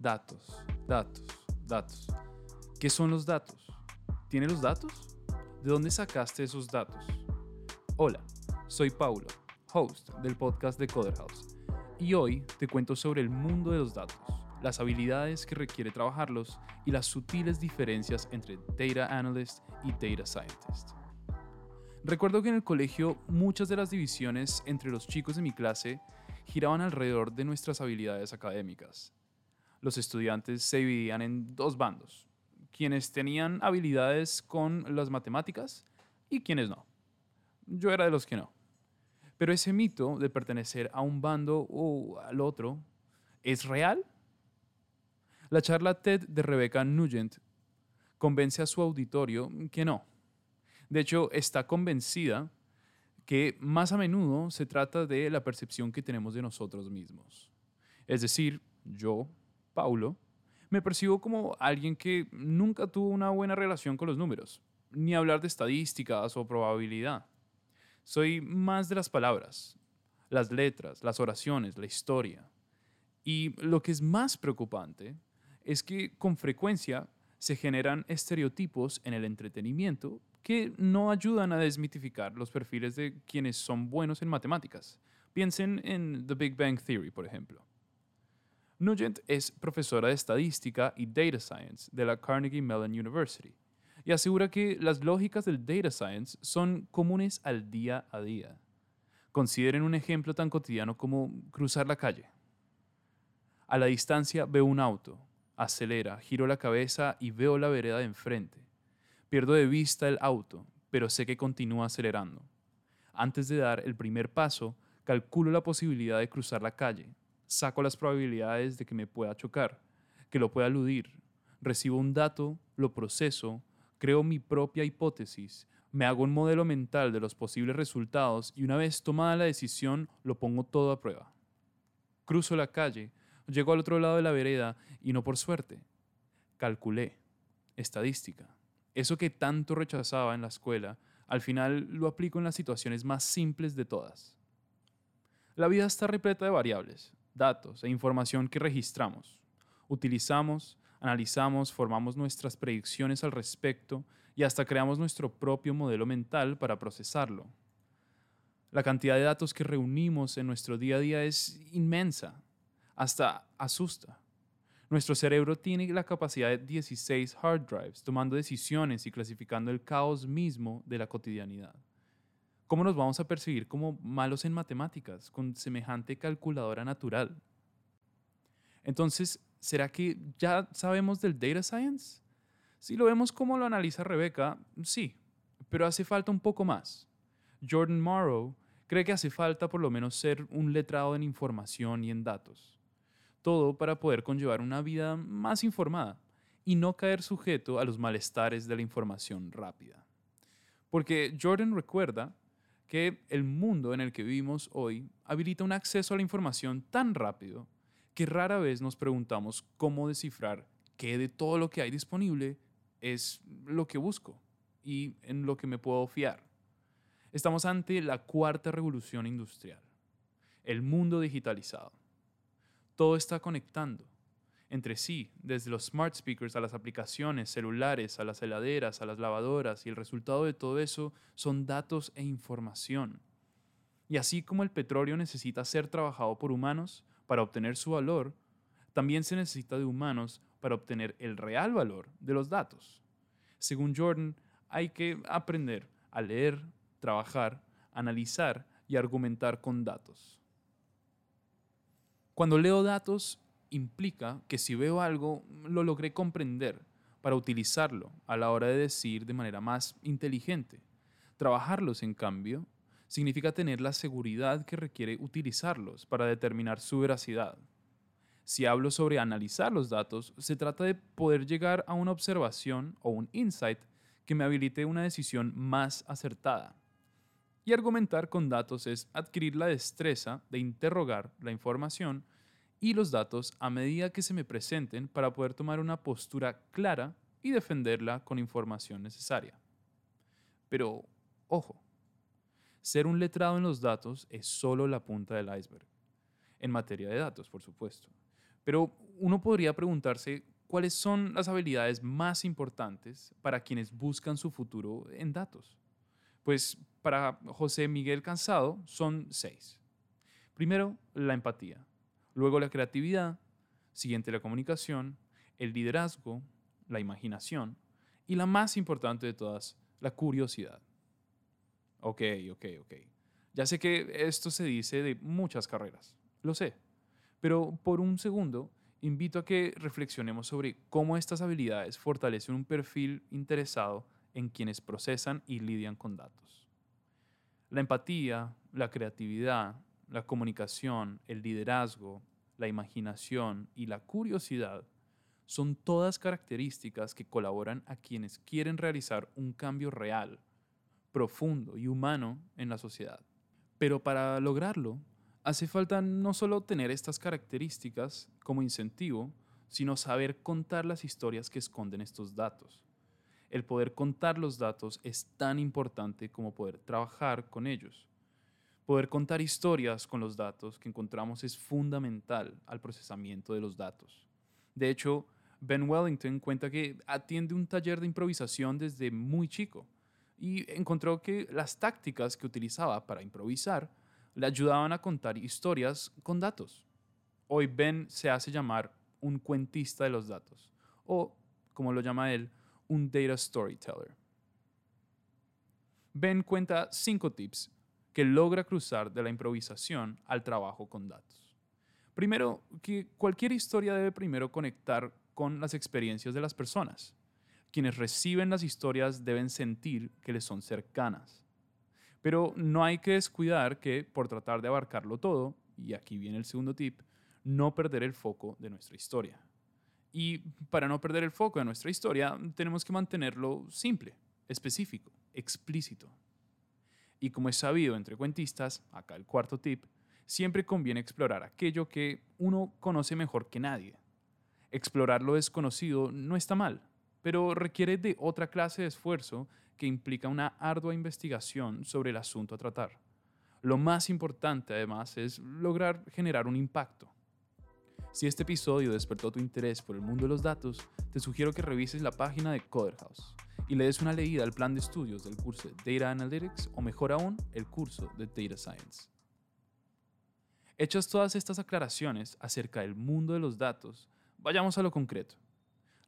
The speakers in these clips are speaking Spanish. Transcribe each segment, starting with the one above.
Datos, datos, datos. ¿Qué son los datos? ¿Tiene los datos? ¿De dónde sacaste esos datos? Hola, soy Paulo, host del podcast de Coder House, y hoy te cuento sobre el mundo de los datos, las habilidades que requiere trabajarlos y las sutiles diferencias entre Data Analyst y Data Scientist. Recuerdo que en el colegio muchas de las divisiones entre los chicos de mi clase giraban alrededor de nuestras habilidades académicas. Los estudiantes se dividían en dos bandos, quienes tenían habilidades con las matemáticas y quienes no. Yo era de los que no. Pero ese mito de pertenecer a un bando o al otro, ¿es real? La charla TED de Rebecca Nugent convence a su auditorio que no. De hecho, está convencida que más a menudo se trata de la percepción que tenemos de nosotros mismos. Es decir, yo, Paulo, me percibo como alguien que nunca tuvo una buena relación con los números, ni hablar de estadísticas o probabilidad. Soy más de las palabras, las letras, las oraciones, la historia. Y lo que es más preocupante es que con frecuencia se generan estereotipos en el entretenimiento que no ayudan a desmitificar los perfiles de quienes son buenos en matemáticas. Piensen en The Big Bang Theory, por ejemplo. Nugent es profesora de estadística y data science de la Carnegie Mellon University y asegura que las lógicas del data science son comunes al día a día. Consideren un ejemplo tan cotidiano como cruzar la calle. A la distancia veo un auto, acelera, giro la cabeza y veo la vereda de enfrente. Pierdo de vista el auto, pero sé que continúa acelerando. Antes de dar el primer paso, calculo la posibilidad de cruzar la calle, saco las probabilidades de que me pueda chocar, que lo pueda eludir, recibo un dato, lo proceso, creo mi propia hipótesis, me hago un modelo mental de los posibles resultados y una vez tomada la decisión lo pongo todo a prueba. Cruzo la calle, llego al otro lado de la vereda y no por suerte. Calculé. Estadística. Eso que tanto rechazaba en la escuela, al final lo aplico en las situaciones más simples de todas. La vida está repleta de variables, datos e información que registramos, utilizamos, analizamos, formamos nuestras predicciones al respecto y hasta creamos nuestro propio modelo mental para procesarlo. La cantidad de datos que reunimos en nuestro día a día es inmensa, hasta asusta. Nuestro cerebro tiene la capacidad de 16 hard drives, tomando decisiones y clasificando el caos mismo de la cotidianidad. ¿Cómo nos vamos a percibir como malos en matemáticas con semejante calculadora natural? Entonces, ¿será que ya sabemos del data science? Si lo vemos como lo analiza Rebeca, sí, pero hace falta un poco más. Jordan Morrow cree que hace falta por lo menos ser un letrado en información y en datos. Todo para poder conllevar una vida más informada y no caer sujeto a los malestares de la información rápida. Porque Jordan recuerda que el mundo en el que vivimos hoy habilita un acceso a la información tan rápido que rara vez nos preguntamos cómo descifrar qué de todo lo que hay disponible es lo que busco y en lo que me puedo fiar. Estamos ante la cuarta revolución industrial, el mundo digitalizado. Todo está conectando entre sí, desde los smart speakers a las aplicaciones celulares, a las heladeras, a las lavadoras, y el resultado de todo eso son datos e información. Y así como el petróleo necesita ser trabajado por humanos para obtener su valor, también se necesita de humanos para obtener el real valor de los datos. Según Jordan, hay que aprender a leer, trabajar, analizar y argumentar con datos. Cuando leo datos, implica que si veo algo, lo logré comprender para utilizarlo a la hora de decir de manera más inteligente. Trabajarlos, en cambio, significa tener la seguridad que requiere utilizarlos para determinar su veracidad. Si hablo sobre analizar los datos, se trata de poder llegar a una observación o un insight que me habilite una decisión más acertada. Y argumentar con datos es adquirir la destreza de interrogar la información y los datos a medida que se me presenten para poder tomar una postura clara y defenderla con información necesaria. Pero, ojo, ser un letrado en los datos es solo la punta del iceberg, en materia de datos, por supuesto. Pero uno podría preguntarse cuáles son las habilidades más importantes para quienes buscan su futuro en datos. Pues para José Miguel Cansado son seis. Primero, la empatía. Luego, la creatividad. Siguiente, la comunicación. El liderazgo. La imaginación. Y la más importante de todas, la curiosidad. Ok, ok, ok. Ya sé que esto se dice de muchas carreras. Lo sé. Pero por un segundo, invito a que reflexionemos sobre cómo estas habilidades fortalecen un perfil interesado en quienes procesan y lidian con datos. La empatía, la creatividad, la comunicación, el liderazgo, la imaginación y la curiosidad son todas características que colaboran a quienes quieren realizar un cambio real, profundo y humano en la sociedad. Pero para lograrlo, hace falta no solo tener estas características como incentivo, sino saber contar las historias que esconden estos datos. El poder contar los datos es tan importante como poder trabajar con ellos. Poder contar historias con los datos que encontramos es fundamental al procesamiento de los datos. De hecho, Ben Wellington cuenta que atiende un taller de improvisación desde muy chico y encontró que las tácticas que utilizaba para improvisar le ayudaban a contar historias con datos. Hoy Ben se hace llamar un cuentista de los datos, o, como lo llama él, un data storyteller. Ben cuenta cinco tips que logra cruzar de la improvisación al trabajo con datos. Primero, que cualquier historia debe primero conectar con las experiencias de las personas. Quienes reciben las historias deben sentir que les son cercanas. Pero no hay que descuidar que por tratar de abarcarlo todo, y aquí viene el segundo tip, no perder el foco de nuestra historia. Y para no perder el foco de nuestra historia, tenemos que mantenerlo simple, específico, explícito. Y como es sabido entre cuentistas, acá el cuarto tip, siempre conviene explorar aquello que uno conoce mejor que nadie. Explorar lo desconocido no está mal, pero requiere de otra clase de esfuerzo que implica una ardua investigación sobre el asunto a tratar. Lo más importante, además, es lograr generar un impacto. Si este episodio despertó tu interés por el mundo de los datos, te sugiero que revises la página de Coderhouse y le des una leída al plan de estudios del curso de Data Analytics o mejor aún, el curso de Data Science. Hechas todas estas aclaraciones acerca del mundo de los datos, vayamos a lo concreto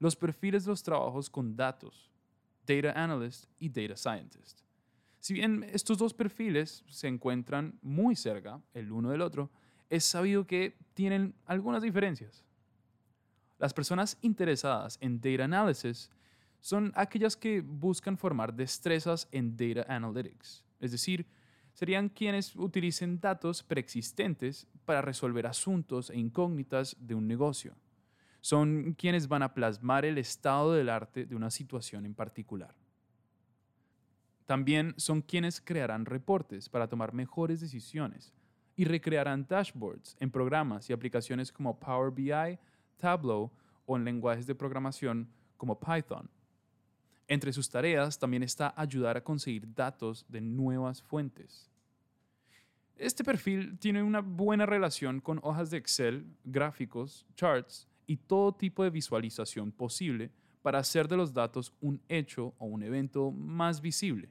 los perfiles de los trabajos con datos, Data Analyst y Data Scientist. Si bien estos dos perfiles se encuentran muy cerca el uno del otro, es sabido que tienen algunas diferencias. Las personas interesadas en Data Analysis son aquellas que buscan formar destrezas en Data Analytics, es decir, serían quienes utilicen datos preexistentes para resolver asuntos e incógnitas de un negocio son quienes van a plasmar el estado del arte de una situación en particular. También son quienes crearán reportes para tomar mejores decisiones y recrearán dashboards en programas y aplicaciones como Power BI, Tableau o en lenguajes de programación como Python. Entre sus tareas también está ayudar a conseguir datos de nuevas fuentes. Este perfil tiene una buena relación con hojas de Excel, gráficos, charts y todo tipo de visualización posible para hacer de los datos un hecho o un evento más visible.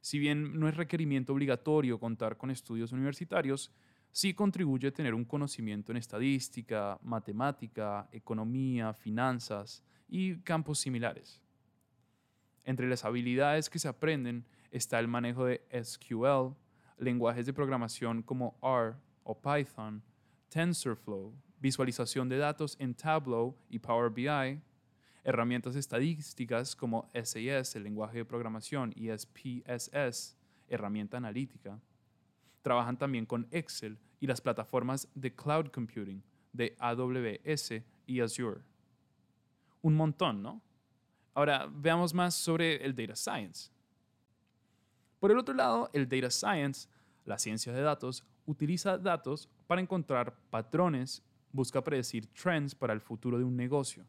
Si bien no es requerimiento obligatorio contar con estudios universitarios, sí contribuye a tener un conocimiento en estadística, matemática, economía, finanzas y campos similares. Entre las habilidades que se aprenden está el manejo de SQL, lenguajes de programación como R o Python, TensorFlow, visualización de datos en Tableau y Power BI, herramientas estadísticas como SAS, el lenguaje de programación, y SPSS, herramienta analítica. Trabajan también con Excel y las plataformas de cloud computing de AWS y Azure. Un montón, ¿no? Ahora veamos más sobre el data science. Por el otro lado, el data science, la ciencia de datos, utiliza datos para encontrar patrones busca predecir trends para el futuro de un negocio.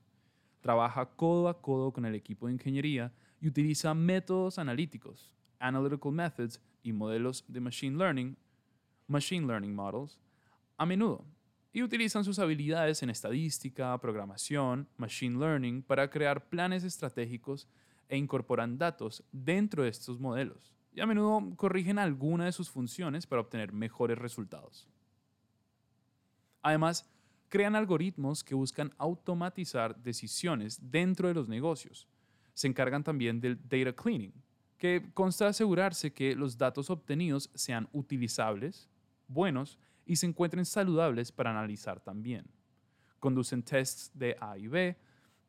Trabaja codo a codo con el equipo de ingeniería y utiliza métodos analíticos, analytical methods y modelos de machine learning, machine learning models, a menudo. Y utilizan sus habilidades en estadística, programación, machine learning para crear planes estratégicos e incorporan datos dentro de estos modelos y a menudo corrigen alguna de sus funciones para obtener mejores resultados. Además, crean algoritmos que buscan automatizar decisiones dentro de los negocios. Se encargan también del data cleaning, que consta de asegurarse que los datos obtenidos sean utilizables, buenos y se encuentren saludables para analizar también. Conducen tests de A y B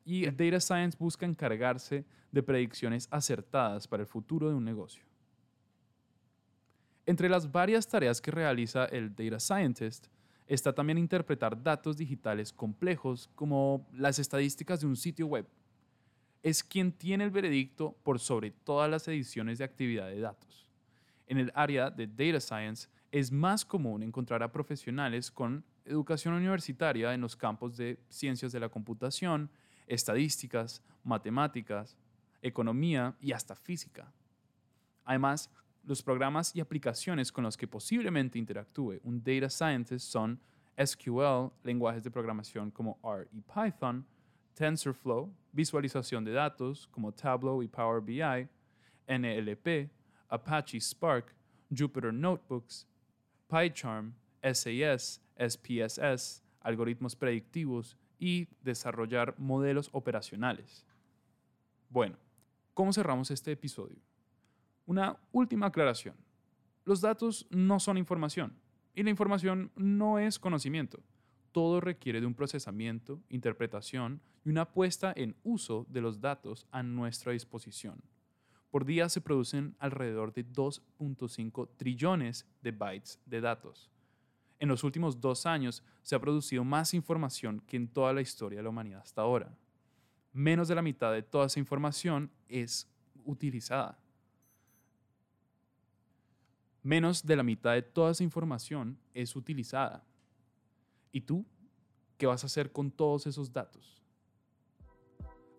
y el Data Science busca encargarse de predicciones acertadas para el futuro de un negocio. Entre las varias tareas que realiza el Data Scientist está también interpretar datos digitales complejos como las estadísticas de un sitio web. Es quien tiene el veredicto por sobre todas las ediciones de actividad de datos. En el área de Data Science es más común encontrar a profesionales con educación universitaria en los campos de ciencias de la computación, estadísticas, matemáticas, economía y hasta física. Además, los programas y aplicaciones con los que posiblemente interactúe un data scientist son SQL, lenguajes de programación como R y Python, TensorFlow, visualización de datos como Tableau y Power BI, NLP, Apache Spark, Jupyter Notebooks, PyCharm, SAS, SPSS, algoritmos predictivos y desarrollar modelos operacionales. Bueno, ¿cómo cerramos este episodio? Una última aclaración. Los datos no son información y la información no es conocimiento. Todo requiere de un procesamiento, interpretación y una puesta en uso de los datos a nuestra disposición. Por día se producen alrededor de 2.5 trillones de bytes de datos. En los últimos dos años se ha producido más información que en toda la historia de la humanidad hasta ahora. Menos de la mitad de toda esa información es utilizada. Menos de la mitad de toda esa información es utilizada. ¿Y tú? ¿Qué vas a hacer con todos esos datos?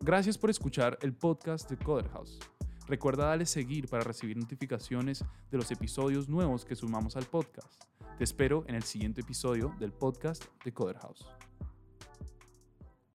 Gracias por escuchar el podcast de Coder House. Recuerda darle seguir para recibir notificaciones de los episodios nuevos que sumamos al podcast. Te espero en el siguiente episodio del podcast de Coder House.